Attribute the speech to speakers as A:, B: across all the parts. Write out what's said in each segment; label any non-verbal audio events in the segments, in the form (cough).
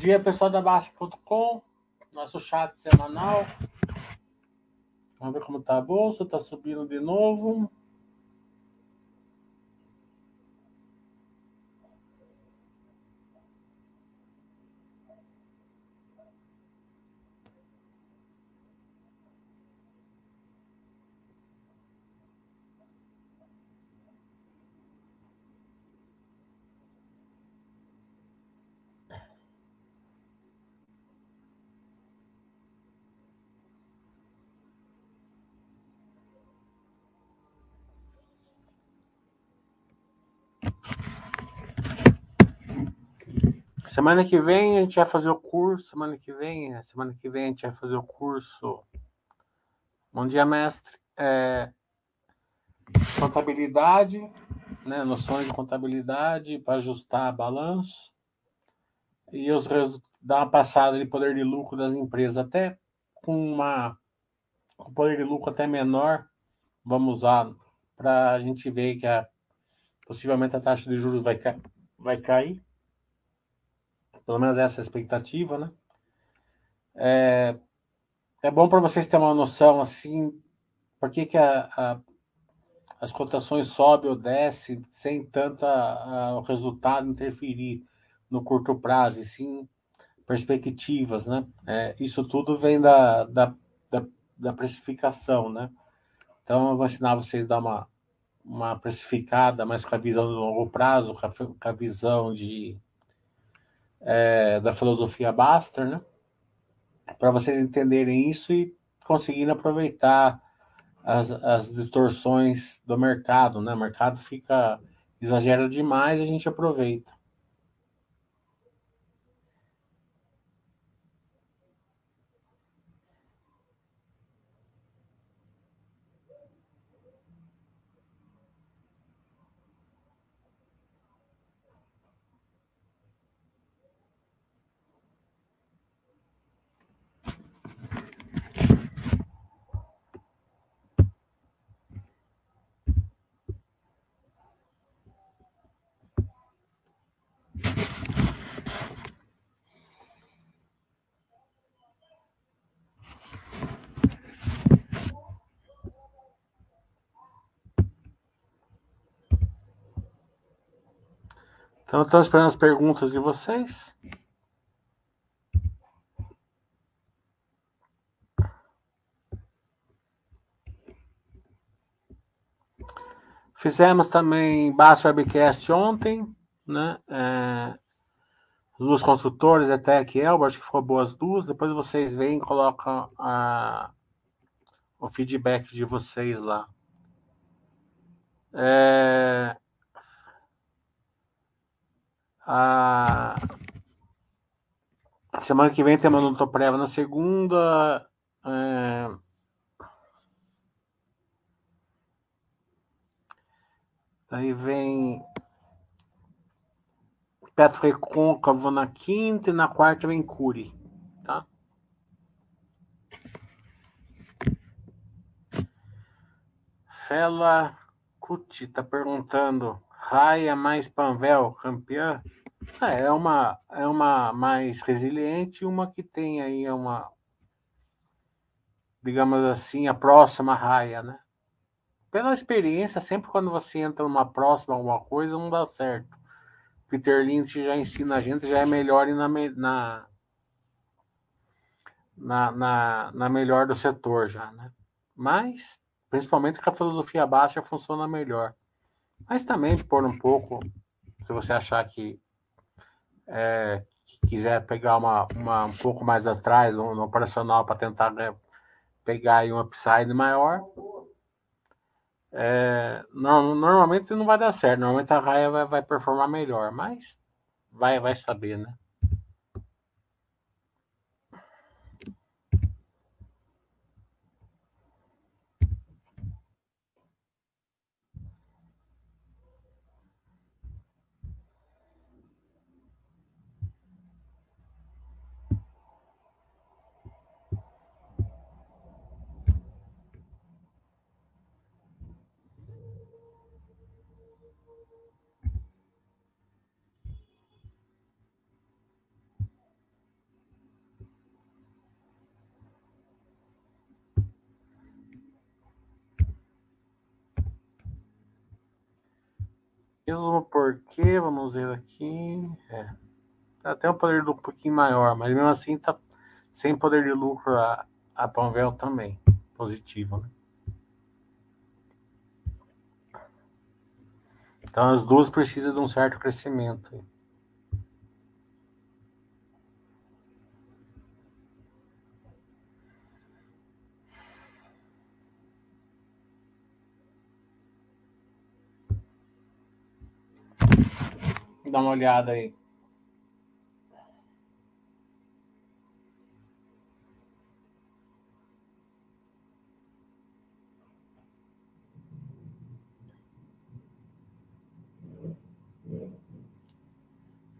A: dia, pessoal da Baixa.com, nosso chat semanal. Vamos ver como está a bolsa, está subindo de novo. Semana que vem a gente vai fazer o curso. Semana que vem, semana que vem a gente vai fazer o curso. Bom dia, mestre. É, contabilidade, né? Noções de contabilidade para ajustar balanço e os dar uma passada de poder de lucro das empresas até com uma um poder de lucro até menor. Vamos usar para a gente ver que a, possivelmente a taxa de juros vai, vai cair. Pelo menos essa é a expectativa, né? É, é bom para vocês terem uma noção, assim, por que, que a, a, as cotações sobem ou descem sem tanto o resultado interferir no curto prazo, e sim perspectivas, né? É, isso tudo vem da, da, da, da, precificação, né? Então, eu vou ensinar vocês a dar uma, uma precificada, mas com a visão de longo prazo, com a visão de é, da filosofia Baster, né? Para vocês entenderem isso e conseguirem aproveitar as, as distorções do mercado, né? O mercado fica exagera demais, a gente aproveita. Então, estou esperando as perguntas de vocês. Fizemos também Baixo Webcast ontem, né? É, duas construtores, ETEC e Elba, acho que ficou boas duas. Depois vocês vêm e colocam a, o feedback de vocês lá. É, a semana que vem tem uma luta prévia na segunda. É... Daí vem Petro Recôncavo na quinta e na quarta vem Curi, tá? Fela Cuti tá perguntando, Raia mais Panvel, campeã? É, é uma, é uma mais resiliente uma que tem aí uma, digamos assim, a próxima raia, né? Pela experiência, sempre quando você entra numa próxima alguma coisa, não dá certo. Peter Lynch já ensina a gente, já é melhor e na, na, na, na, na melhor do setor já, né? Mas, principalmente com a filosofia baixa, funciona melhor. Mas também, por um pouco, se você achar que é, quiser pegar uma, uma um pouco mais atrás, no, no operacional, para tentar né, pegar aí um upside maior, é, não, normalmente não vai dar certo. Normalmente a raia vai, vai performar melhor, mas vai, vai saber, né? Mesmo porque, vamos ver aqui, é, até um poder de lucro um pouquinho maior, mas mesmo assim tá sem poder de lucro a, a Panvel também, positivo, né? Então as duas precisam de um certo crescimento. Dá uma olhada aí.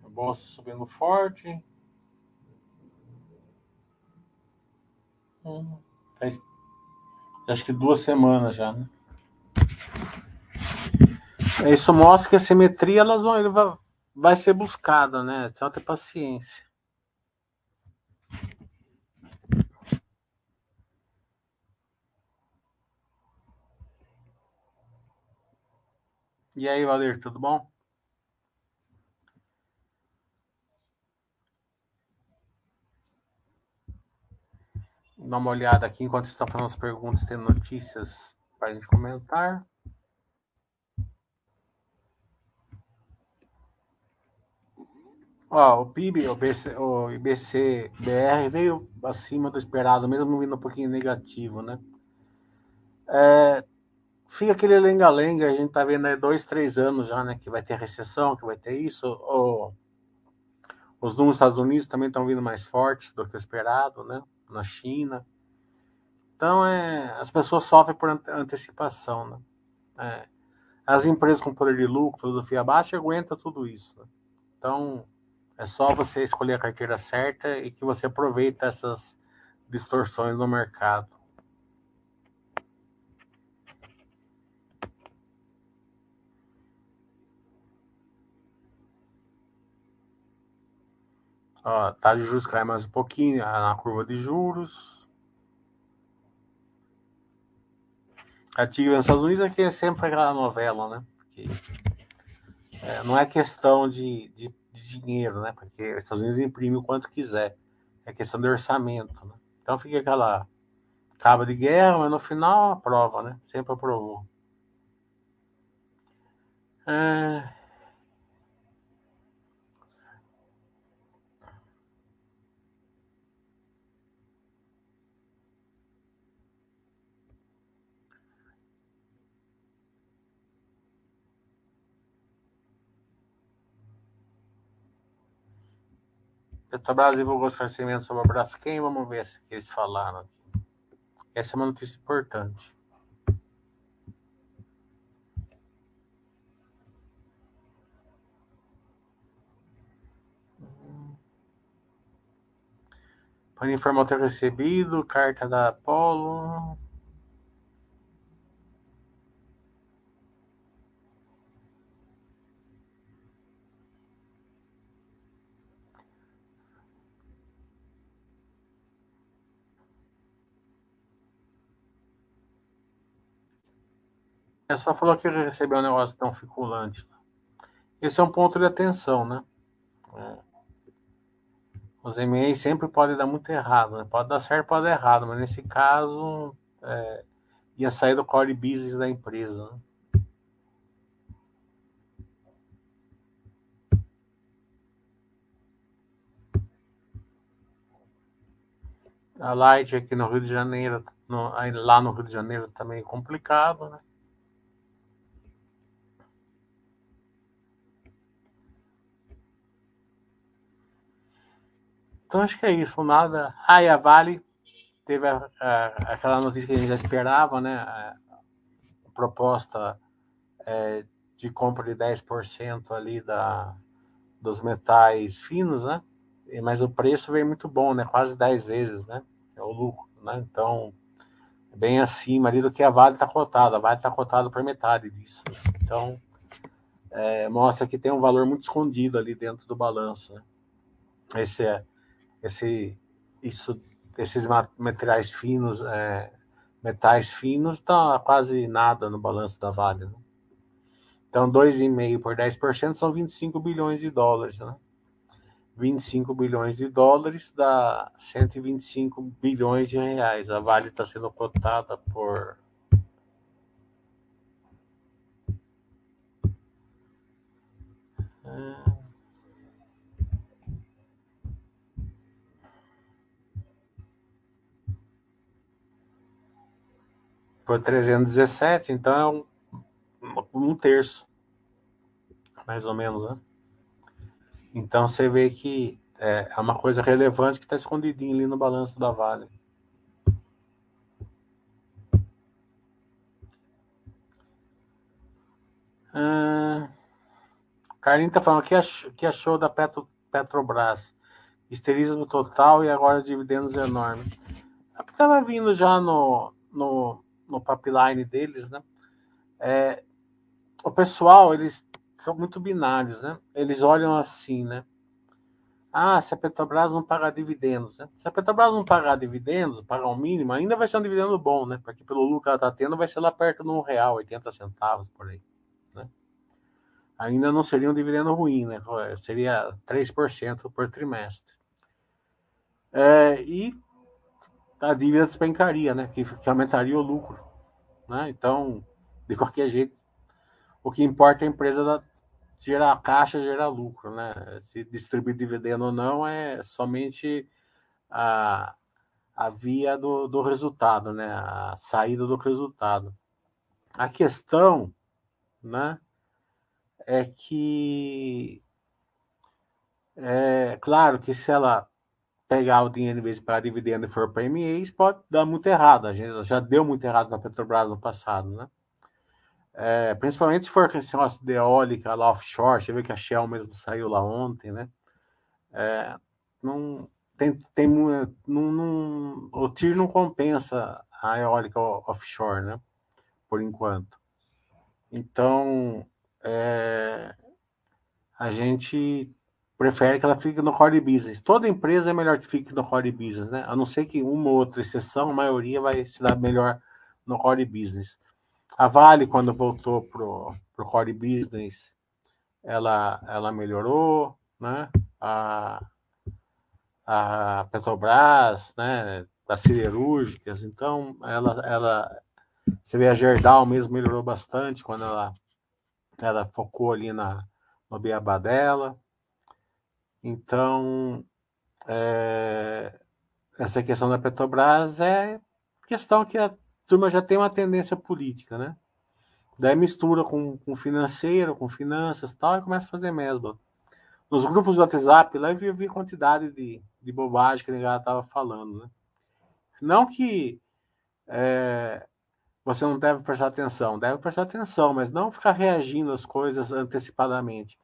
A: Bolsa subindo forte. Hum, acho que duas semanas já, né? Isso mostra que a simetria elas vão, ele vai, vai ser buscada, né? Só ter paciência. E aí, Valer, tudo bom? Dá uma olhada aqui enquanto está fazendo as perguntas, tem notícias para a gente comentar. Ó, o PIB, o, BC, o IBC-BR veio acima do esperado, mesmo vindo um pouquinho negativo, né? É, fica aquele lenga-lenga, a gente tá vendo aí dois, três anos já, né? Que vai ter recessão, que vai ter isso. Os números dos Estados Unidos também estão vindo mais fortes do que o esperado, né? Na China. Então, é, as pessoas sofrem por antecipação, né? É, as empresas com poder de lucro, filosofia baixa, aguentam tudo isso. Né? Então, é só você escolher a carteira certa e que você aproveita essas distorções no mercado. Ó, tá de juros cai mais um pouquinho na curva de juros. A Tigre nos Estados Unidos aqui é sempre aquela novela, né? Porque, é, não é questão de, de de dinheiro, né? Porque os Estados Unidos imprime o quanto quiser. É questão de orçamento, né? Então fica aquela cabo de guerra, mas no final aprova, né? Sempre aprovou. É... Petrobras divulgou esclarecimentos sobre a Braskem. Vamos ver se eles falaram. Essa é uma notícia importante. Para informar ter recebido carta da Apollo. É só falou que recebeu um negócio tão ficulante. Esse é um ponto de atenção, né? É. Os MA sempre podem dar muito errado, né? Pode dar certo, pode dar errado, mas nesse caso é, ia sair do core business da empresa. Né? A Light aqui no Rio de Janeiro, no, lá no Rio de Janeiro também é complicado, né? Então acho que é isso, nada. Ah, e a Vale teve a, a, aquela notícia que a gente já esperava, né? A, proposta é, de compra de 10% ali da, dos metais finos, né? Mas o preço veio muito bom, né? Quase 10 vezes, né? É o lucro, né? Então, bem acima ali do que a Vale está cotada. A Vale está cotada por metade disso. Então, é, mostra que tem um valor muito escondido ali dentro do balanço, né? Esse é esse, isso, esses materiais finos, é, metais finos, tá quase nada no balanço da Vale. Né? Então, 2,5 por 10% são 25 bilhões de dólares, né? 25 bilhões de dólares dá 125 bilhões de reais. A Vale está sendo cotada por por 317, então é um, um terço, mais ou menos, né? Então você vê que é, é uma coisa relevante que está escondidinho ali no balanço da Vale. Ah, Carlinhos está falando que achou, que achou da Petro, Petrobras. Esterismo total e agora dividendos enormes. É estava vindo já no, no, no pipeline deles, né? É, o pessoal, eles são muito binários, né? Eles olham assim, né? Ah, se a Petrobras não pagar dividendos, né? Se a Petrobras não pagar dividendos, pagar o um mínimo, ainda vai ser um dividendo bom, né? Porque pelo lucro que ela está tendo, vai ser lá perto de um real, 80 centavos por aí, né? Ainda não seria um dividendo ruim, né? Seria 3% por trimestre. É, e a dívida despencaria, né? Que, que aumentaria o lucro, né? Então, de qualquer jeito, o que importa é a empresa da, gerar caixa, gerar lucro, né? Se distribuir dividendo ou não é somente a, a via do, do resultado, né? A saída do resultado. A questão, né? É que é claro que se ela pegar o dinheiro em vez de pagar dividendo e for para MAs, pode dar muito errado. A gente já deu muito errado na Petrobras no passado, né? É, principalmente se for aquele negócio de eólica lá offshore, você vê que a Shell mesmo saiu lá ontem, né? É, não, tem, tem, não, não, o TIR não compensa a eólica offshore, né? Por enquanto. Então, é, a gente prefere que ela fique no core business. Toda empresa é melhor que fique no core business, né? A não ser que uma ou outra exceção, a maioria vai se dar melhor no core business. A Vale, quando voltou para o core business, ela, ela melhorou, né? A, a Petrobras, né? Das siderúrgicas, então ela, ela, você vê a Gerdau mesmo melhorou bastante quando ela, ela focou ali na, no beabá dela. Então, é, essa questão da Petrobras é questão que a turma já tem uma tendência política, né? Daí mistura com, com financeiro, com finanças tal, e começa a fazer mesmo. Nos grupos do WhatsApp, lá eu vi, a quantidade de, de bobagem que a galera estava falando, né? Não que é, você não deve prestar atenção, deve prestar atenção, mas não ficar reagindo às coisas antecipadamente.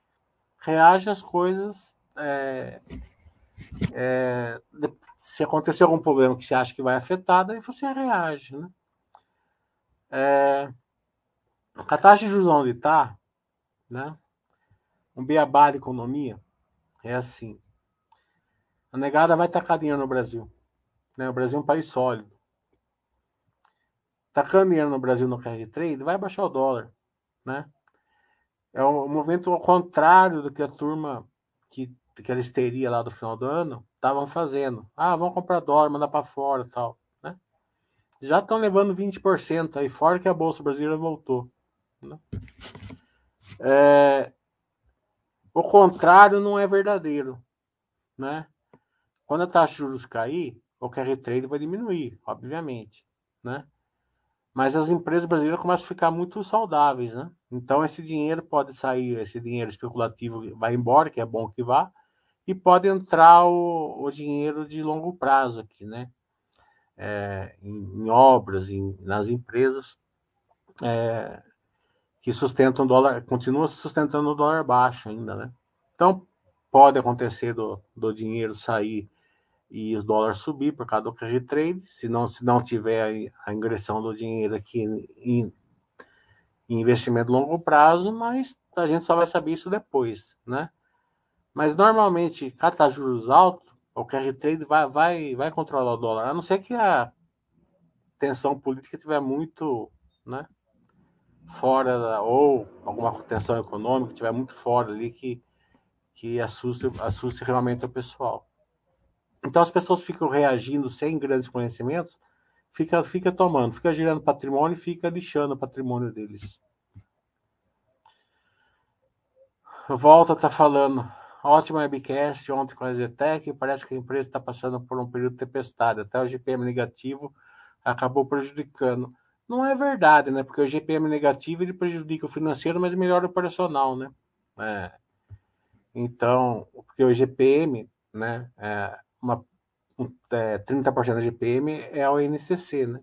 A: Reage às coisas. É, é, se acontecer algum problema que você acha que vai afetar, daí você reage, né? É, a taxa de juros onde está, né? Um beabá de economia é assim. A negada vai tacar dinheiro no Brasil. Né? O Brasil é um país sólido. Tacando dinheiro no Brasil no carry trade, vai baixar o dólar. Né? É um movimento ao contrário do que a turma que, que a histeria lá do final do ano estavam fazendo. Ah, vamos comprar dólar, mandar para fora tal já estão levando 20% aí, fora que a Bolsa Brasileira voltou. Né? É, o contrário não é verdadeiro. Né? Quando a taxa de juros cair, o carry trade vai diminuir, obviamente. Né? Mas as empresas brasileiras começam a ficar muito saudáveis. Né? Então esse dinheiro pode sair, esse dinheiro especulativo vai embora, que é bom que vá, e pode entrar o, o dinheiro de longo prazo aqui, né? é, em, em, obras, em, nas empresas é, que sustentam o dólar, continuam sustentando o dólar baixo ainda, né? Então pode acontecer do, do dinheiro sair e os dólares subir por causa do cash trade, se não, se não tiver a, ingressão do dinheiro aqui em, em investimento longo prazo, mas a gente só vai saber isso depois, né? Mas normalmente, catar juros altos, o carry trade vai, vai, vai controlar o dólar, a não ser que a tensão política estiver muito, né, fora da, ou alguma tensão econômica tiver muito fora ali que que assuste, assuste realmente o pessoal. Então as pessoas ficam reagindo sem grandes conhecimentos, fica, fica tomando, fica girando patrimônio fica lixando o patrimônio deles. Volta tá falando, ótima webcast ontem com a Zetec, parece que a empresa está passando por um período de tempestade, até o GPM negativo acabou prejudicando. Não é verdade, né? Porque o GPM negativo ele prejudica o financeiro, mas melhora o operacional, né? É. Então, porque o GPM, né? É uma, é, 30% da GPM é o INCC, né?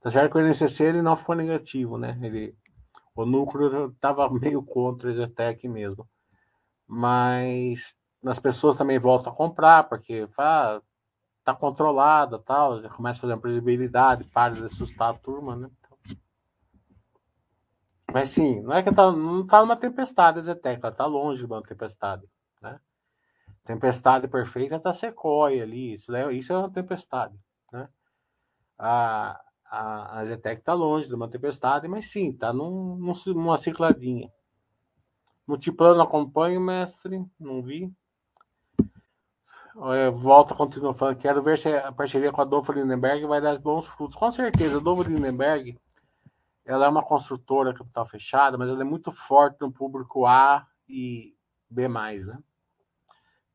A: Tá certo que o INCC ele não ficou negativo, né? Ele, o núcleo estava meio contra o Zetec mesmo. Mas as pessoas também voltam a comprar, porque ah, tá controlada tal, começa a fazer uma previsibilidade, para de assustar a turma, né? Mas sim, não é que tá, não tá numa tempestade, Zetec, ela tá longe de uma tempestade, né? Tempestade perfeita tá Sequoia ali, isso, é, isso é uma tempestade, né? A, a, a Zetec tá longe de uma tempestade, mas sim, tá num, numa cicladinha. Multiplano acompanho, mestre, não vi. Volta, continua falando, quero ver se a parceria com a Adolfo Lindenberg vai dar bons frutos. Com certeza, a Adolfo Lindenberg, ela é uma construtora capital fechada, mas ela é muito forte no público A e B+, né?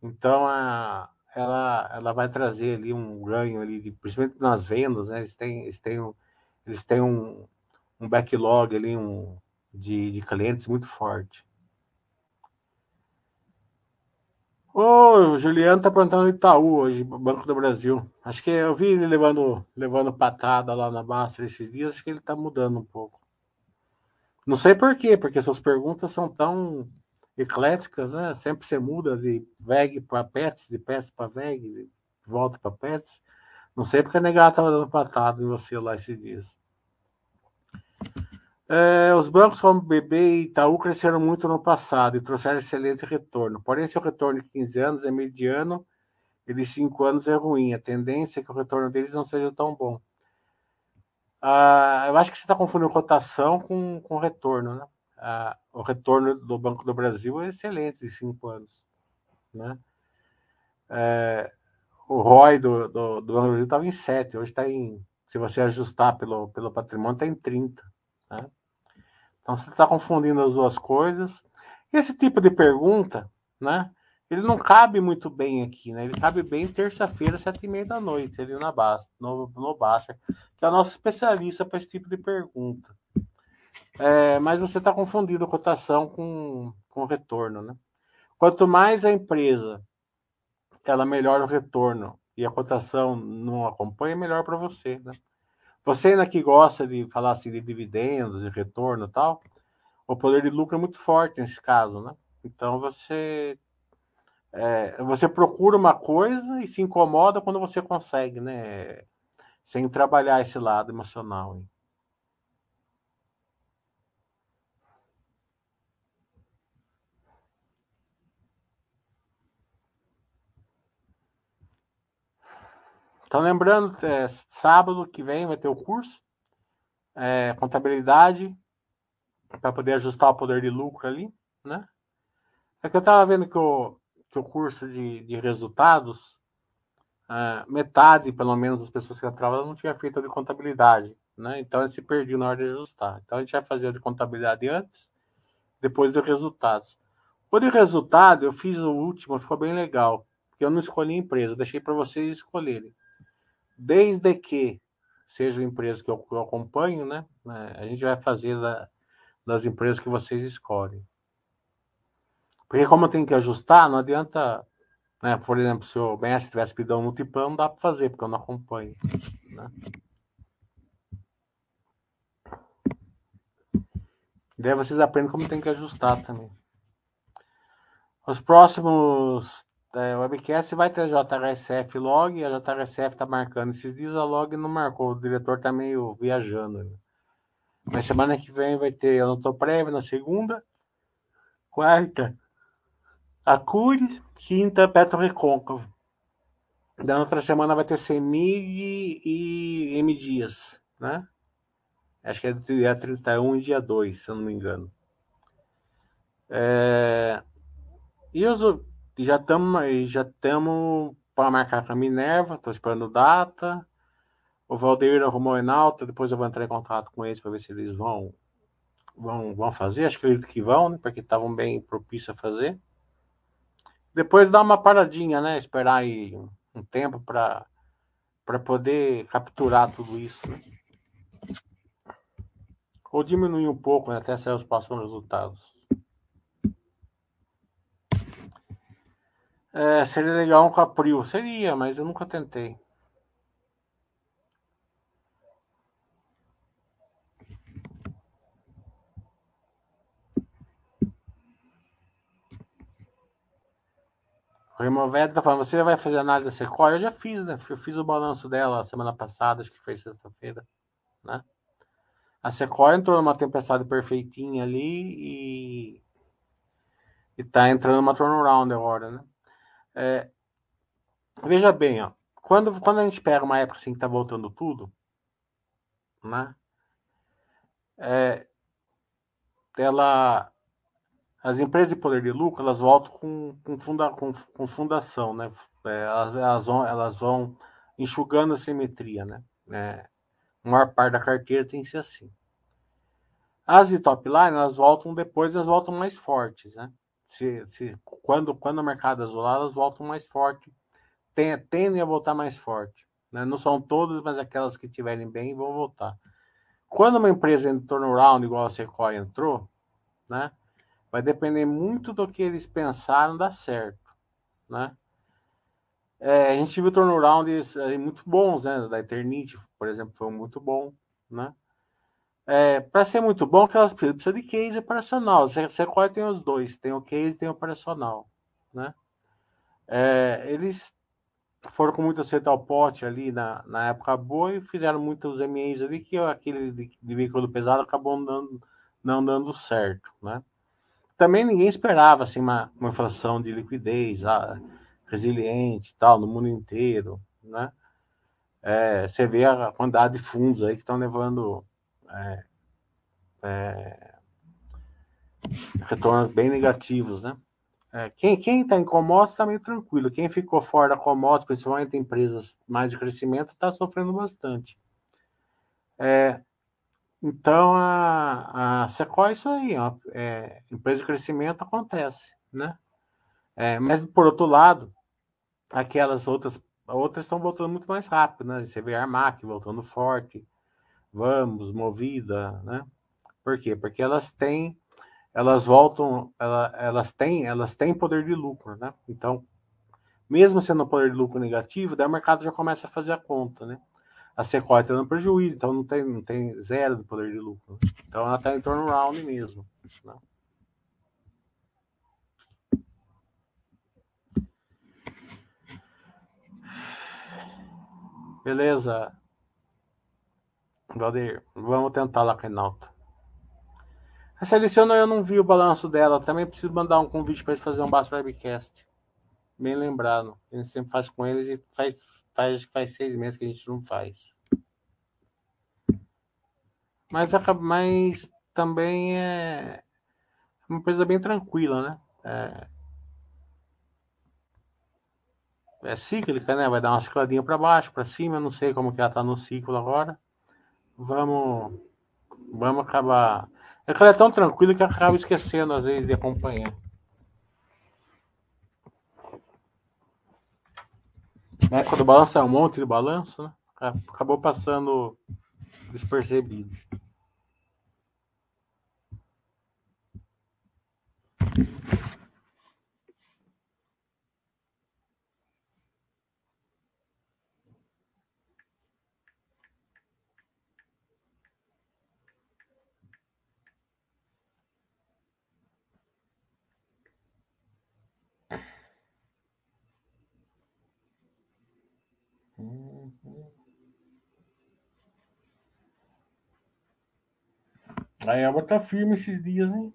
A: Então, a, ela, ela vai trazer ali um ganho ali, de, principalmente nas vendas, né? Eles têm, eles têm, eles têm um, um backlog ali um, de, de clientes muito forte. Ô, o Juliano tá perguntando Itaú hoje, Banco do Brasil. Acho que eu vi ele levando, levando patada lá na Master esses dias, acho que ele tá mudando um pouco. Não sei por quê, porque suas perguntas são tão ecléticas, né? Sempre você muda de VEG para PETS, de PETS para VEG, de volta para PETS. Não sei porque a negada tava dando patada em você lá esses dias. É, os bancos como BB e Itaú cresceram muito no passado e trouxeram excelente retorno. Porém, seu retorno de 15 anos é mediano e de 5 anos é ruim. A tendência é que o retorno deles não seja tão bom. Ah, eu acho que você está confundindo cotação com, com retorno. Né? Ah, o retorno do Banco do Brasil é excelente de 5 anos. Né? É, o ROI do, do, do Banco do Brasil estava em 7, hoje está em, se você ajustar pelo, pelo patrimônio, está em 30. Né? Então você está confundindo as duas coisas. Esse tipo de pergunta, né? Ele não cabe muito bem aqui, né? Ele cabe bem terça-feira, sete e meia da noite, ali na Basta, no, no que é o nosso especialista para esse tipo de pergunta. É, mas você está confundindo cotação com, com retorno, né? Quanto mais a empresa ela melhora o retorno e a cotação não acompanha, melhor para você, né? Você ainda que gosta de falar assim de dividendos, de retorno e tal, o poder de lucro é muito forte nesse caso, né? Então você é, você procura uma coisa e se incomoda quando você consegue, né? Sem trabalhar esse lado emocional. Então, lembrando, é, sábado que vem vai ter o curso, é, contabilidade, para poder ajustar o poder de lucro ali, né? É que eu estava vendo que o, que o curso de, de resultados, é, metade, pelo menos, das pessoas que entravam não tinha feito de contabilidade, né? Então, ele se perdeu na hora de ajustar. Então, a gente vai fazer o de contabilidade antes, depois dos resultados. O de resultado, eu fiz o último, ficou bem legal, porque eu não escolhi empresa, deixei para vocês escolherem desde que seja a empresa que eu, que eu acompanho, né, né? A gente vai fazer da, das empresas que vocês escolhem. Porque como tem que ajustar, não adianta, né? Por exemplo, se o mestre tivesse pedido um multiplano, não dá para fazer, porque eu não acompanho. Né? daí vocês aprendem como tem que ajustar também. Os próximos é, o webcast vai ter JHSF log, a JHSF tá marcando. Esses dias a log não marcou, o diretor tá meio viajando. Né? Mas semana que vem vai ter Eu Não Tô Prévio na segunda, quarta, a Cures, quinta, Petro Recôncavo. Da outra semana vai ter CEMIG e M Dias, né? Acho que é dia 31 e dia 2, se eu não me engano. É... E os, já estamos já estamos para marcar com a Minerva, estou esperando data. O Valdeir arrumou o Enalta, depois eu vou entrar em contato com eles para ver se eles vão, vão, vão fazer. Acho que acredito que vão, né? Porque estavam bem propícios a fazer. Depois dá uma paradinha, né? Esperar aí um tempo para poder capturar tudo isso. Ou diminuir um pouco, né? até sair os próximos resultados. É, seria legal um Capril. Seria, mas eu nunca tentei. O Removed tá falando, você vai fazer análise da Sequoia? Eu já fiz, né? Eu fiz o balanço dela semana passada, acho que foi sexta-feira, né? A Sequoia entrou numa tempestade perfeitinha ali e, e tá entrando numa turnaround agora, né? É, veja bem, ó, quando, quando a gente pega uma época assim que tá voltando tudo, né? É, ela, as empresas de poder de lucro, elas voltam com, com, funda, com, com fundação, né? É, elas, elas, vão, elas vão enxugando a simetria, né? É, a maior parte da carteira tem que ser assim. As de top line, elas voltam depois, elas voltam mais fortes, né? Se, se, quando, quando o mercado azular, elas voltam mais forte, tem, tendem a voltar mais forte. Né? Não são todas, mas aquelas que estiverem bem vão voltar. Quando uma empresa entra turnaround, igual a Sequoia entrou, né? vai depender muito do que eles pensaram dar certo. Né? É, a gente viu turnarounds muito bons, né? Da Eternity, por exemplo, foi muito bom, né? É, para ser muito bom, que elas precisam de case operacional. Sequoia tem os dois, tem o case e tem o operacional. Né? É, eles foram com muito acerto ao pote ali na, na época boa e fizeram muitos MEs ali que aquele de, de veículo pesado acabou não dando, não dando certo. Né? Também ninguém esperava assim, uma, uma inflação de liquidez ah, resiliente tal no mundo inteiro. Né? É, você vê a quantidade de fundos aí que estão levando é, é, retornos bem negativos, né? É, quem está em commodities está meio tranquilo. Quem ficou fora da commodities, principalmente empresas mais de crescimento, está sofrendo bastante. É, então, a, a Sequoia é isso aí. Ó, é, empresa de crescimento acontece, né? É, mas, por outro lado, aquelas outras outras estão voltando muito mais rápido, né? Você vê a Armac voltando forte, Vamos, Movida, né? Por quê? Porque elas têm, elas voltam, ela, elas têm, elas têm poder de lucro, né? Então, mesmo sendo poder de lucro negativo, daí o mercado já começa a fazer a conta, né? A Sequoia está dando prejuízo, então não tem, não tem zero de poder de lucro. Né? Então ela está em turnaround mesmo. Né? Beleza. Valdir, vamos tentar lá com a Renalta. A Seleciona eu não vi o balanço dela. Também preciso mandar um convite para eles fazer um Baixo Webcast. Bem lembrado. A gente sempre faz com eles e faz, faz, faz seis meses que a gente não faz. Mas, mas também é uma coisa bem tranquila, né? É, é cíclica, né? Vai dar uma cicladinha para baixo, para cima. Não sei como que ela tá no ciclo agora vamos, vamos acabar. É que ela é tão tranquila que acaba esquecendo às vezes de acompanhar. Né? Quando o balanço é um monte de balanço, né? acabou passando despercebido. Saraiva tá firme esses dias, hein?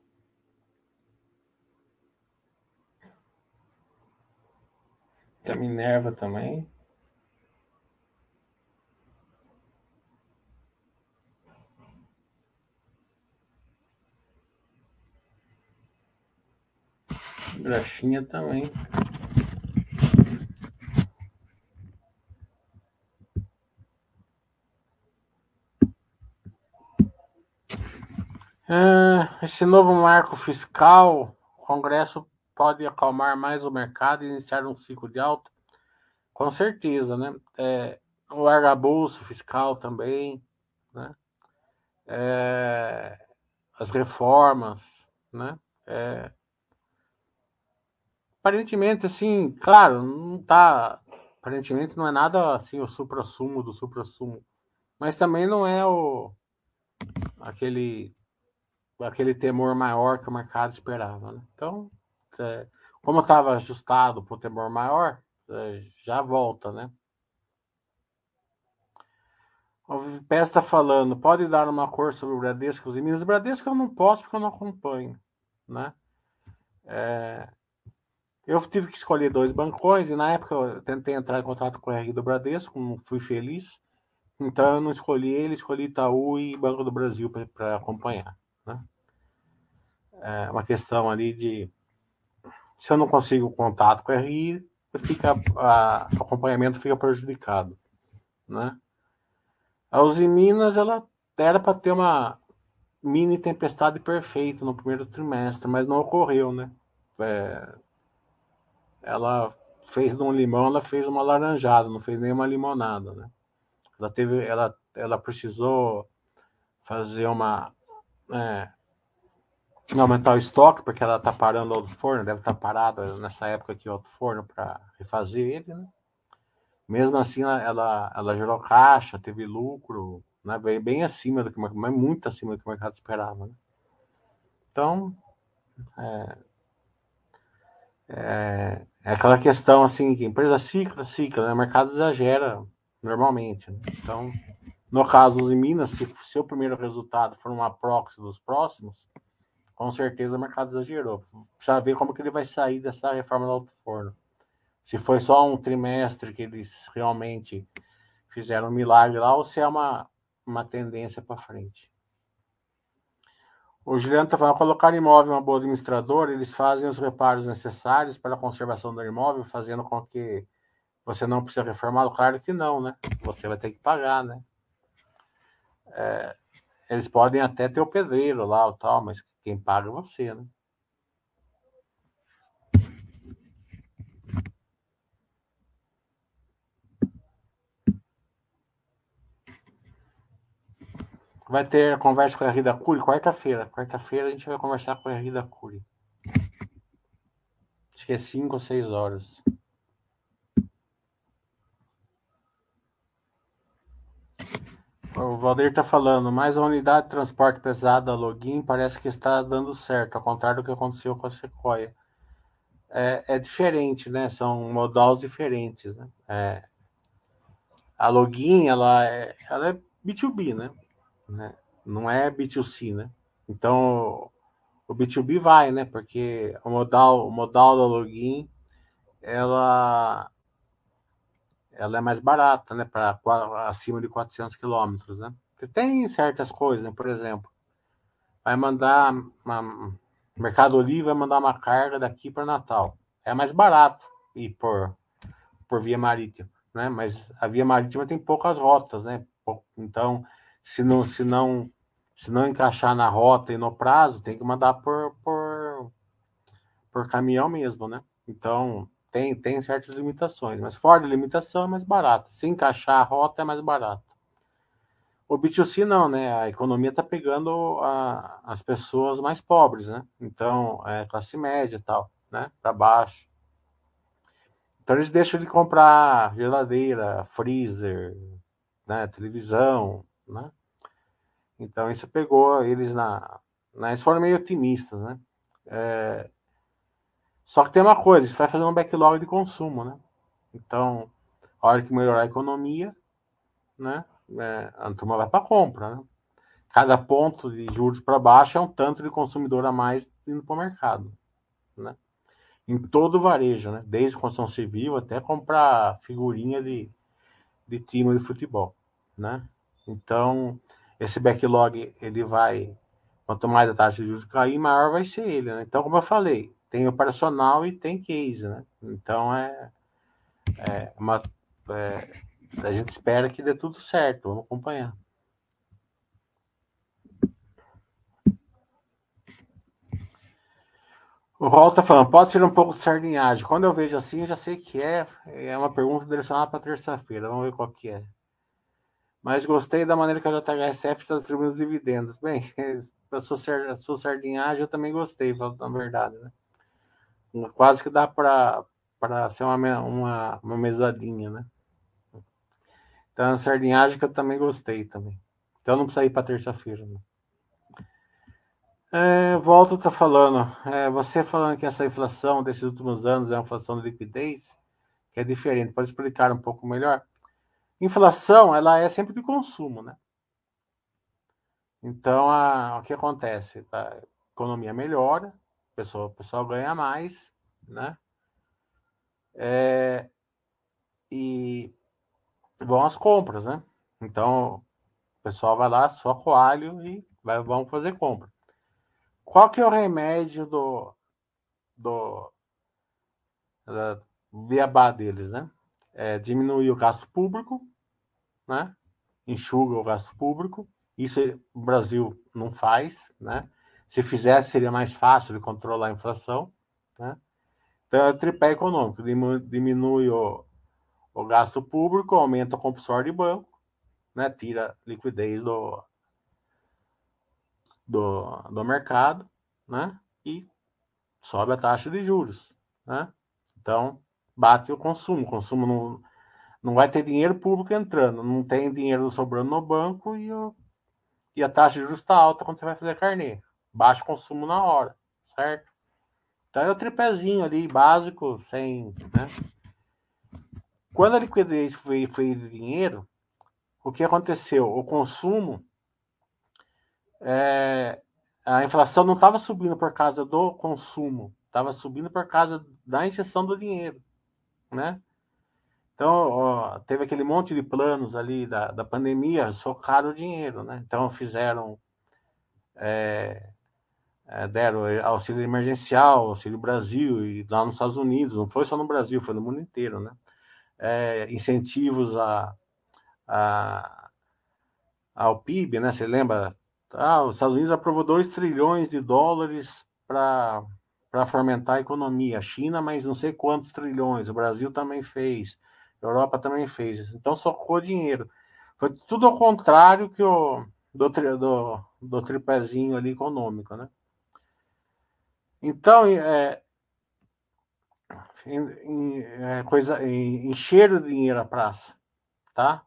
A: Da Minerva também. Graxinha também. Esse novo marco fiscal, o Congresso pode acalmar mais o mercado e iniciar um ciclo de alta? Com certeza, né? É, o arcabouço fiscal também, né? É, as reformas, né? É, aparentemente, assim, claro, não tá. Aparentemente não é nada assim o supra-sumo do supra-sumo. Mas também não é o aquele aquele temor maior que o mercado esperava. Né? Então, é, como estava ajustado para o temor maior, é, já volta, né? O Pés está falando, pode dar uma cor sobre o Bradesco e Minas? Bradesco eu não posso porque eu não acompanho, né? É, eu tive que escolher dois bancões e na época eu tentei entrar em contato com o RI do Bradesco, não fui feliz, então eu não escolhi ele, escolhi Itaú e Banco do Brasil para acompanhar. Né? É uma questão ali de se eu não consigo contato com a RI, fica, a, o acompanhamento fica prejudicado. Né? A Uzi Minas ela era para ter uma mini tempestade perfeita no primeiro trimestre, mas não ocorreu, né? É, ela fez um limão, ela fez uma laranjada, não fez nenhuma limonada, né? Ela teve, ela, ela precisou fazer uma é, aumentar o estoque, porque ela está parando o alto forno, deve estar tá nessa época aqui o alto forno para refazer ele, né? Mesmo assim, ela, ela gerou caixa, teve lucro, né? bem acima do que mas muito acima do que o mercado esperava. Né? Então, é, é, é, aquela questão assim, que empresa cicla, cicla, né? o mercado exagera normalmente. Né? Então, no caso em Minas, se seu primeiro resultado for uma proxy dos próximos, com certeza o mercado exagerou. Precisa ver como que ele vai sair dessa reforma do alto forno. Se foi só um trimestre que eles realmente fizeram um milagre lá, ou se é uma, uma tendência para frente. O Juliano está falando, colocar imóvel em uma boa administradora, eles fazem os reparos necessários para a conservação do imóvel, fazendo com que você não precisa reformá-lo? Claro que não, né? Você vai ter que pagar, né? É, eles podem até ter o pedreiro lá, o tal, mas quem paga é você, né? Vai ter conversa com a Rida Cury quarta-feira. Quarta-feira a gente vai conversar com a Rida Cury. Acho que é 5 ou 6 horas. O Valdir está falando, mas a unidade de transporte pesado, a login, parece que está dando certo, ao contrário do que aconteceu com a Sequoia. É, é diferente, né? São modais diferentes, né? É, a login, ela é, ela é B2B, né? né? Não é B2C, né? Então, o B2B vai, né? Porque o modal, o modal da login, ela, ela é mais barata, né? Para acima de 400 quilômetros, né? Tem certas coisas, né? por exemplo, vai mandar uma, Mercado Livre vai mandar uma carga daqui para Natal. É mais barato ir por, por via marítima, né? Mas a via marítima tem poucas rotas, né? Então, se não, se não, se não encaixar na rota e no prazo, tem que mandar por, por, por caminhão mesmo, né? Então, tem, tem certas limitações, mas fora da limitação é mais barato. Se encaixar a rota é mais barato. O B2C não, né? A economia está pegando a, as pessoas mais pobres, né? Então, é classe média e tal, né? Para baixo. Então eles deixam de comprar geladeira, freezer, né? televisão, né? Então isso pegou eles na, na eles foram meio otimistas, né? É, só que tem uma coisa, isso vai fazer um backlog de consumo, né? Então, a hora que melhorar a economia, né? É, a turma vai para compra, né? Cada ponto de juros para baixo é um tanto de consumidor a mais indo para o mercado, né? Em todo o varejo, né? Desde construção civil até comprar figurinha de, de time de futebol, né? Então, esse backlog, ele vai, quanto mais a taxa de juros cair, maior vai ser ele, né? Então, como eu falei, tem operacional e tem case, né? Então é, é uma é, a gente espera que dê tudo certo. Vamos acompanhar. O Rol tá falando, pode ser um pouco de sardinhagem. Quando eu vejo assim, eu já sei que é. É uma pergunta direcionada para terça-feira. Vamos ver qual que é. Mas gostei da maneira que a JHSF está distribuindo os dividendos. Bem, (laughs) a sua, sardinhagem eu também gostei, na verdade. Né? Quase que dá para ser uma, uma, uma mesadinha, né? Então, a sardinhagem que eu também gostei também. Então, não precisa ir para terça-feira. Né? É, volto tá falando, é, você falando que essa inflação desses últimos anos é uma inflação de liquidez, que é diferente, pode explicar um pouco melhor? Inflação, ela é sempre de consumo, né? Então, a, o que acontece? A economia melhora, pessoal, o pessoal ganha mais, né? É, e vão as compras, né? Então, o pessoal vai lá, só coalho e vai, vão fazer compra. Qual que é o remédio do, do da deles, né? É diminuir o gasto público, né? Enxuga o gasto público. Isso o Brasil não faz, né? Se fizesse, seria mais fácil de controlar a inflação, né? Então, é tripé econômico, diminui o, o gasto público, aumenta o compulsório de banco, né? Tira liquidez do, do, do mercado, né? E sobe a taxa de juros, né? Então, bate o consumo. O consumo não, não vai ter dinheiro público entrando, não tem dinheiro sobrando no banco e, o, e a taxa de juros está alta quando você vai fazer carnê. Baixo consumo na hora, certo? Então é o tripézinho ali, básico, sem. Né? Quando a liquidez foi, foi de dinheiro, o que aconteceu? O consumo é, a inflação não estava subindo por causa do consumo, estava subindo por causa da injeção do dinheiro, né? Então, ó, teve aquele monte de planos ali da, da pandemia, socaram o dinheiro, né? Então, fizeram, é, é, deram auxílio emergencial, auxílio Brasil, e lá nos Estados Unidos, não foi só no Brasil, foi no mundo inteiro, né? É, incentivos a, a, ao PIB, né? Você lembra ah, os Estados Unidos aprovou 2 trilhões de dólares para fomentar a economia. A China, mas não sei quantos trilhões. O Brasil também fez. A Europa também fez. Então, socou dinheiro. Foi tudo ao contrário que o do, do, do tripézinho ali econômico, né? Então, é, em, é, coisa, encher o dinheiro a praça, tá?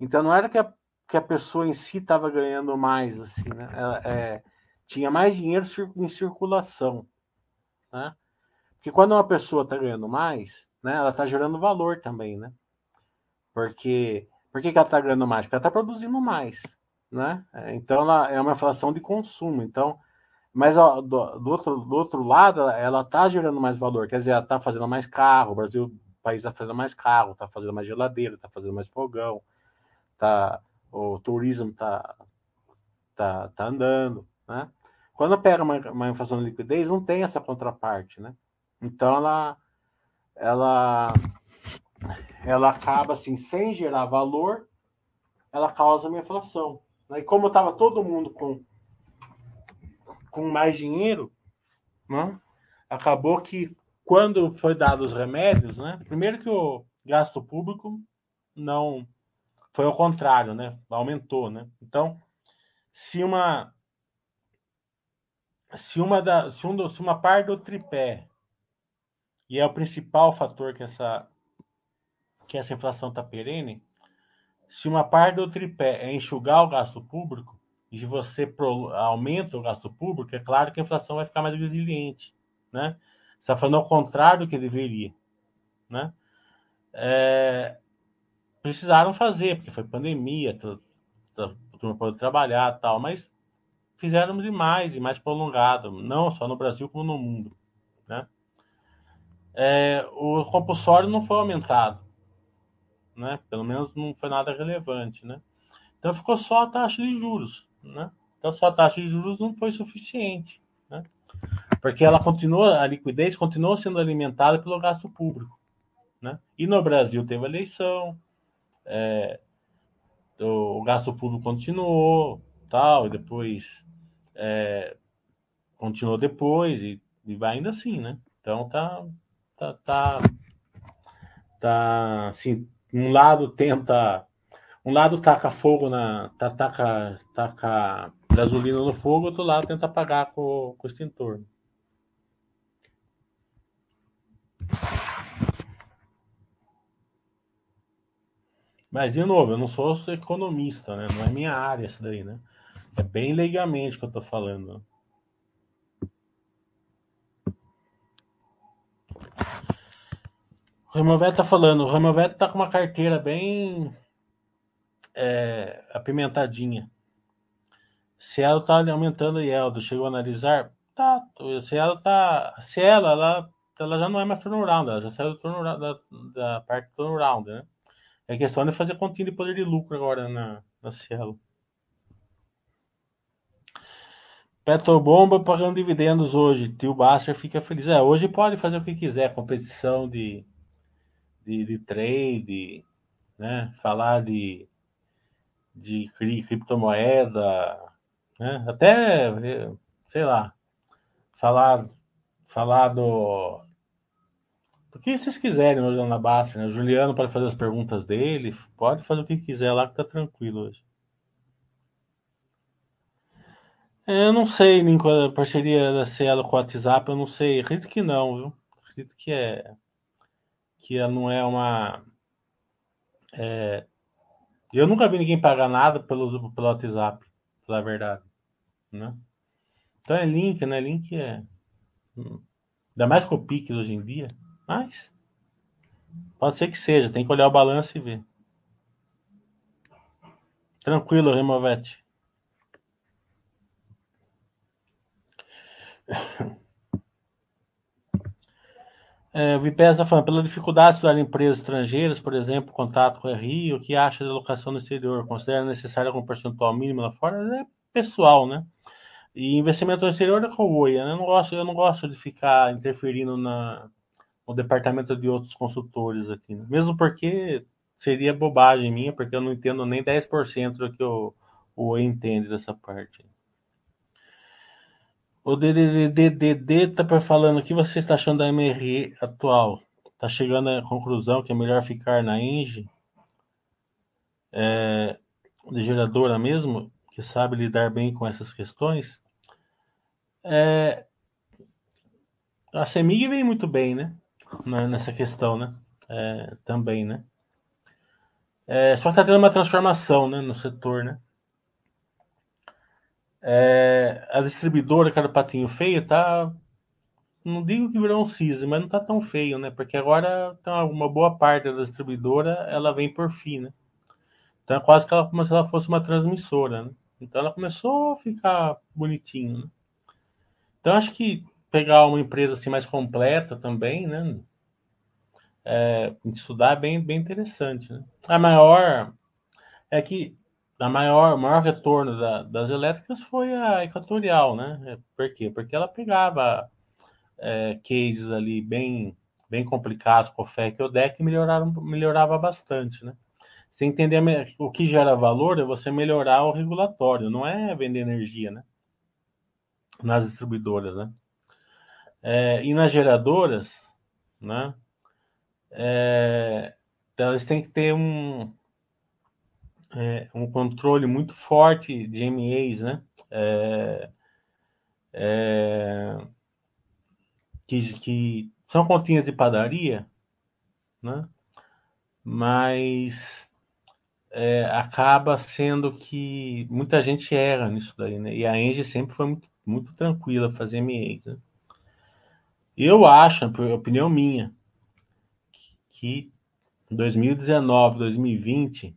A: Então, não era que a que a pessoa em si estava ganhando mais, assim, né? Ela, é, tinha mais dinheiro em circulação, né? Porque quando uma pessoa está ganhando mais, né? Ela está gerando valor também, né? Porque por que, que ela está ganhando mais? Porque ela está produzindo mais, né? É, então ela é uma inflação de consumo. Então, mas ó, do, do, outro, do outro lado, ela está gerando mais valor. Quer dizer, ela está fazendo mais carro. O Brasil, o país está fazendo mais carro, está fazendo mais geladeira, está fazendo mais fogão, está o turismo está tá, tá andando, né? Quando pega uma, uma inflação de liquidez, não tem essa contraparte, né? Então ela ela ela acaba assim sem gerar valor, ela causa uma inflação. Né? E como estava todo mundo com com mais dinheiro, né? Acabou que quando foi dado os remédios, né? Primeiro que o gasto público não foi ao contrário, né? Aumentou, né? Então, se uma se uma da se, um, se uma parte do tripé e é o principal fator que essa que essa inflação está perene, se uma parte do tripé é enxugar o gasto público e você pro, aumenta o gasto público, é claro que a inflação vai ficar mais resiliente, né? Você está falando ao contrário do que deveria, né? É, precisaram fazer, porque foi pandemia, a turma pode trabalhar tal, mas fizeram demais e mais prolongado, não só no Brasil como no mundo. Né? É, o compulsório não foi aumentado, né? pelo menos não foi nada relevante. Né? Então ficou só a taxa de juros. Né? Então só a taxa de juros não foi suficiente. Né? porque ela continua, a liquidez continua sendo alimentada pelo gasto público. Né? E no Brasil teve eleição, é, o gasto público continuou, tal, e depois é, continuou depois, e, e, vai ainda assim, né? Então tá, tá, tá, tá assim, um lado tenta, um lado taca fogo na, taca, taca gasolina no fogo, outro lado tenta apagar com, com o extintor. Mas, de novo, eu não sou economista, né? Não é minha área isso daí, né? É bem legalmente que eu tô falando. O Removeto tá falando, o Removeto tá com uma carteira bem é, apimentadinha. Cielo tá aumentando o Yeldo, chegou a analisar? Tá, Cielo tá. Cielo, ela, ela já não é mais turnaround, ela já saiu turnaround, da, da parte turnaround, né? É questão de fazer continha de poder de lucro agora na, na Cielo. Petrobomba pagando dividendos hoje. Tio Baster fica feliz. É, hoje pode fazer o que quiser, competição de, de, de trade, né? Falar de, de criptomoeda, né? Até, sei lá, falar, falar do, o que vocês quiserem hoje na Basta, né? O Juliano pode fazer as perguntas dele, pode fazer o que quiser lá que tá tranquilo hoje. É, eu não sei, Nico, a parceria da Cielo com o WhatsApp, eu não sei. Acredito que não, viu? Acredito que é. Que ela não é uma. É, eu nunca vi ninguém pagar nada pelo, pelo WhatsApp, pela verdade. Né? Então é link, né? Link é. Hum, ainda mais com o Pix hoje em dia. Mas pode ser que seja, tem que olhar o balanço e ver. Tranquilo, Removete. (laughs) É, o Vipés está falando, pela dificuldade de estudar em empresas estrangeiras, por exemplo, contato com a RI, o que acha da alocação no exterior? Considera necessário algum percentual mínimo lá fora? É pessoal, né? E investimento no exterior é com né? Eu não gosto, eu não gosto de ficar interferindo na, o departamento de outros consultores aqui. Né? Mesmo porque seria bobagem minha, porque eu não entendo nem 10% do que o, o entende dessa parte. O DDD tá falando o que você está achando da MRE atual? Está chegando à conclusão que é melhor ficar na Engie é, de geradora mesmo, que sabe lidar bem com essas questões? É, a CEMIG vem muito bem, né? nessa questão, né? É, também, né? É, só que tá tendo uma transformação, né, no setor, né? É, a distribuidora, o patinho feio, tá. Não digo que virou um cisne, mas não tá tão feio, né? Porque agora tá uma boa parte da distribuidora ela vem por fim, né? Então é quase que ela como se ela fosse uma transmissora, né? Então ela começou a ficar bonitinho, né? Então acho que pegar uma empresa assim mais completa também, né? É, estudar é bem, bem interessante. Né? A maior é que a maior, maior retorno da, das elétricas foi a Equatorial, né? É, por quê? Porque ela pegava é, cases ali bem, bem complicados com o FEC e o DEC melhoraram, melhorava bastante, né? Você entender o que gera valor é você melhorar o regulatório, não é vender energia, né? Nas distribuidoras, né? É, e nas geradoras, né? É, eles têm que ter um, é, um controle muito forte de MEs, né? É, é, que, que são continhas de padaria, né? Mas é, acaba sendo que muita gente erra nisso daí, né? E a Engie sempre foi muito, muito tranquila fazer MEs, né? Eu acho, opinião minha, que 2019, 2020,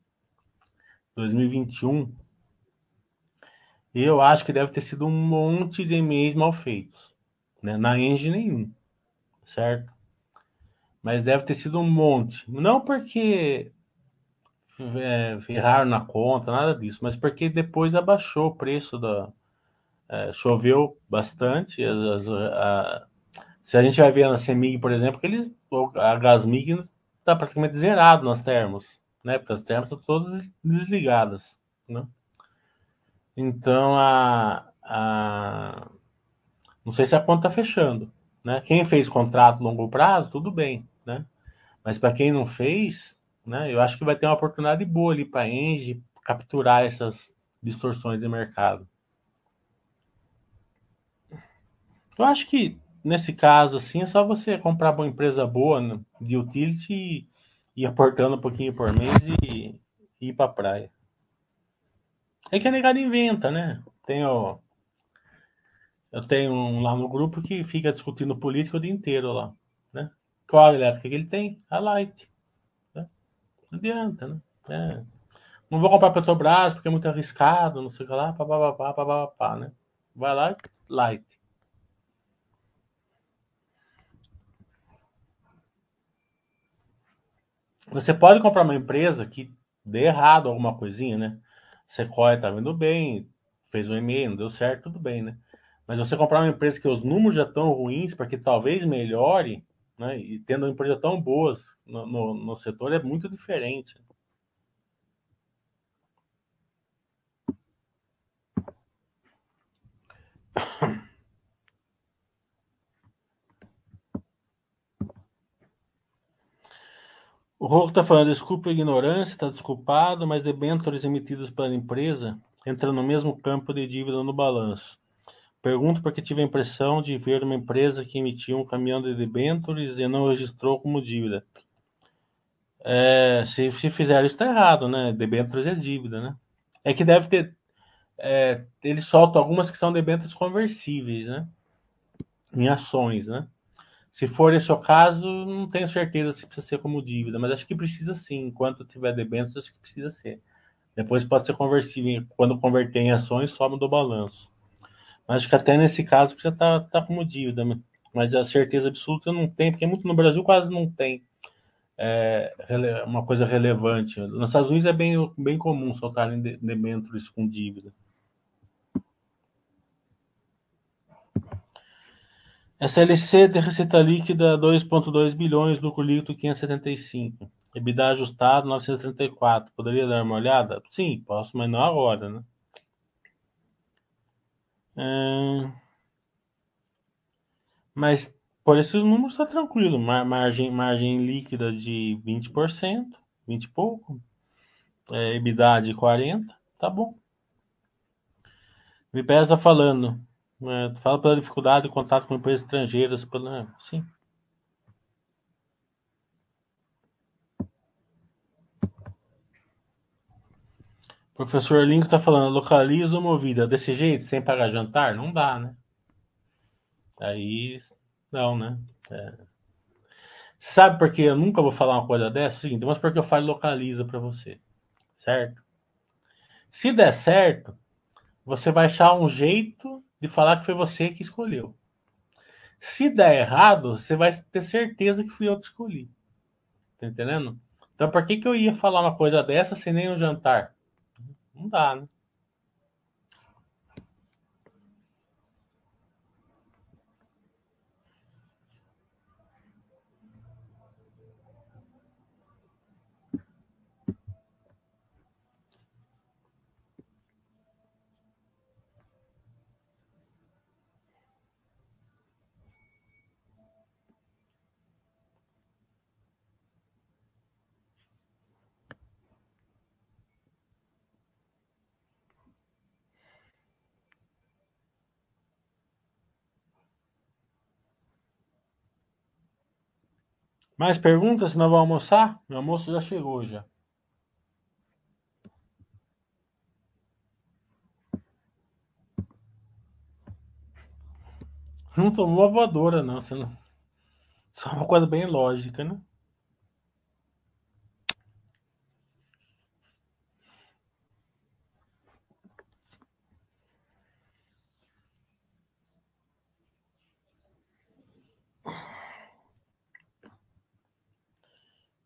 A: 2021, eu acho que deve ter sido um monte de e-mails mal feitos. Né? Na Engie nenhum, certo? Mas deve ter sido um monte. Não porque é, na conta, nada disso, mas porque depois abaixou o preço da, É, choveu bastante. As, as, a, se a gente vai ver na CEMIG, por exemplo, que eles, a Gasmig está praticamente zerado nas termos, né? Porque as termas estão todas desligadas, né? Então, a, a, não sei se a conta está fechando, né? Quem fez contrato longo prazo, tudo bem, né? Mas para quem não fez, né? Eu acho que vai ter uma oportunidade boa ali para a Engie capturar essas distorções de mercado. Eu acho que nesse caso, assim, é só você comprar uma empresa boa né, de utility ir aportando um pouquinho por mês e, e ir pra praia. É que a negada inventa, né? Tem o, eu tenho um lá no grupo que fica discutindo política o dia inteiro lá, né? Qual elétrica que ele tem? A Light. Né? Não adianta, né? É. Não vou comprar Petrobras porque é muito arriscado, não sei o que lá, papapá, papapá, né? Vai lá, Light. Você pode comprar uma empresa que dê errado alguma coisinha, né? Sequoia tá vindo bem, fez um e-mail, não deu certo, tudo bem, né? Mas você comprar uma empresa que os números já estão ruins, para que talvez melhore, né? E tendo uma empresa tão boas no, no, no setor é muito diferente. O Rocco está falando, desculpa a ignorância, está desculpado, mas debêntures emitidos pela empresa entram no mesmo campo de dívida no balanço. Pergunto porque tive a impressão de ver uma empresa que emitiu um caminhão de debêntures e não registrou como dívida. É, se, se fizer isso, está errado, né? Debêntures é dívida, né? É que deve ter. É, eles soltam algumas que são debêntures conversíveis, né? Em ações, né? Se for esse o caso, não tenho certeza se precisa ser como dívida, mas acho que precisa sim. Enquanto tiver debêntures, acho que precisa ser. Depois pode ser conversível. Quando converter em ações, sobe do balanço. Mas acho que até nesse caso já está tá como dívida. Mas a certeza absoluta não tem, porque muito no Brasil quase não tem é, uma coisa relevante. Nos Estados Unidos é bem, bem comum soltarem debêntures com dívida. SLC de receita líquida 2,2 bilhões, lucro líquido 575. EBITDA ajustado 934. Poderia dar uma olhada? Sim, posso, mas não agora, né? É... Mas por esses números está tranquilo. margem, margem líquida de 20%, 20 e pouco. É, EBITDA de 40%, tá bom. Vipés está falando. É, fala pela dificuldade de contato com empresas estrangeiras. Pela... Sim. Professor Lincoln está falando, localiza movida desse jeito, sem pagar jantar? Não dá, né? Aí, não, né? É. Sabe por que eu nunca vou falar uma coisa dessa? Seguinte, mas porque eu falo localiza para você, certo? Se der certo, você vai achar um jeito de falar que foi você que escolheu. Se der errado, você vai ter certeza que fui eu que escolhi. Tá entendendo? Então, por que, que eu ia falar uma coisa dessa sem nem um jantar? Não dá, né? Mais perguntas? Senão vou almoçar? Meu almoço já chegou já. Não tomou a voadora, não. Você não... Só uma coisa bem lógica, né?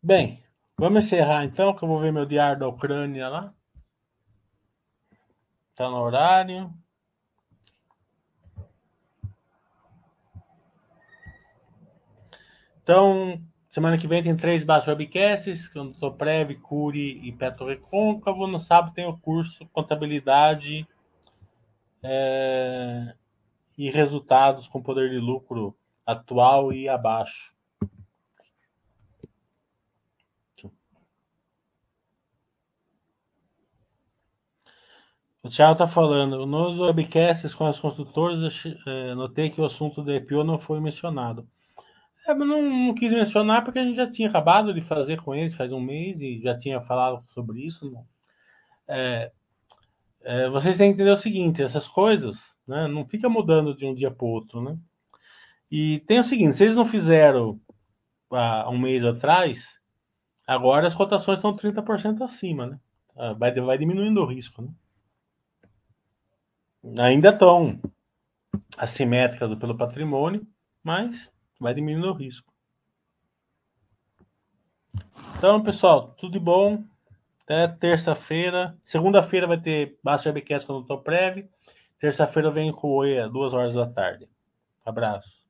A: Bem, vamos encerrar então, que eu vou ver meu diário da Ucrânia lá. Tá no horário. Então, semana que vem tem três baixos webcasts, que eu sou Prev, Curi e Petro Recôncavo. No sábado tem o curso Contabilidade é, e Resultados com Poder de Lucro Atual e Abaixo. O Thiago está falando, nos webcasts com as construtoras, é, notei que o assunto da EPO não foi mencionado. É, não, não, quis mencionar porque a gente já tinha acabado de fazer com eles faz um mês e já tinha falado sobre isso. É, é, vocês têm que entender o seguinte: essas coisas né, não fica mudando de um dia para outro. Né? E tem o seguinte: se eles não fizeram há um mês atrás, agora as cotações estão 30% acima. Né? Ah, vai, vai diminuindo o risco. Né? Ainda estão assimétricas pelo patrimônio, mas vai diminuindo o risco. Então, pessoal, tudo de bom. Até terça-feira. Segunda-feira vai ter Basta Webcast com o Dr. Prev. Terça-feira vem com o duas horas da tarde. Abraço.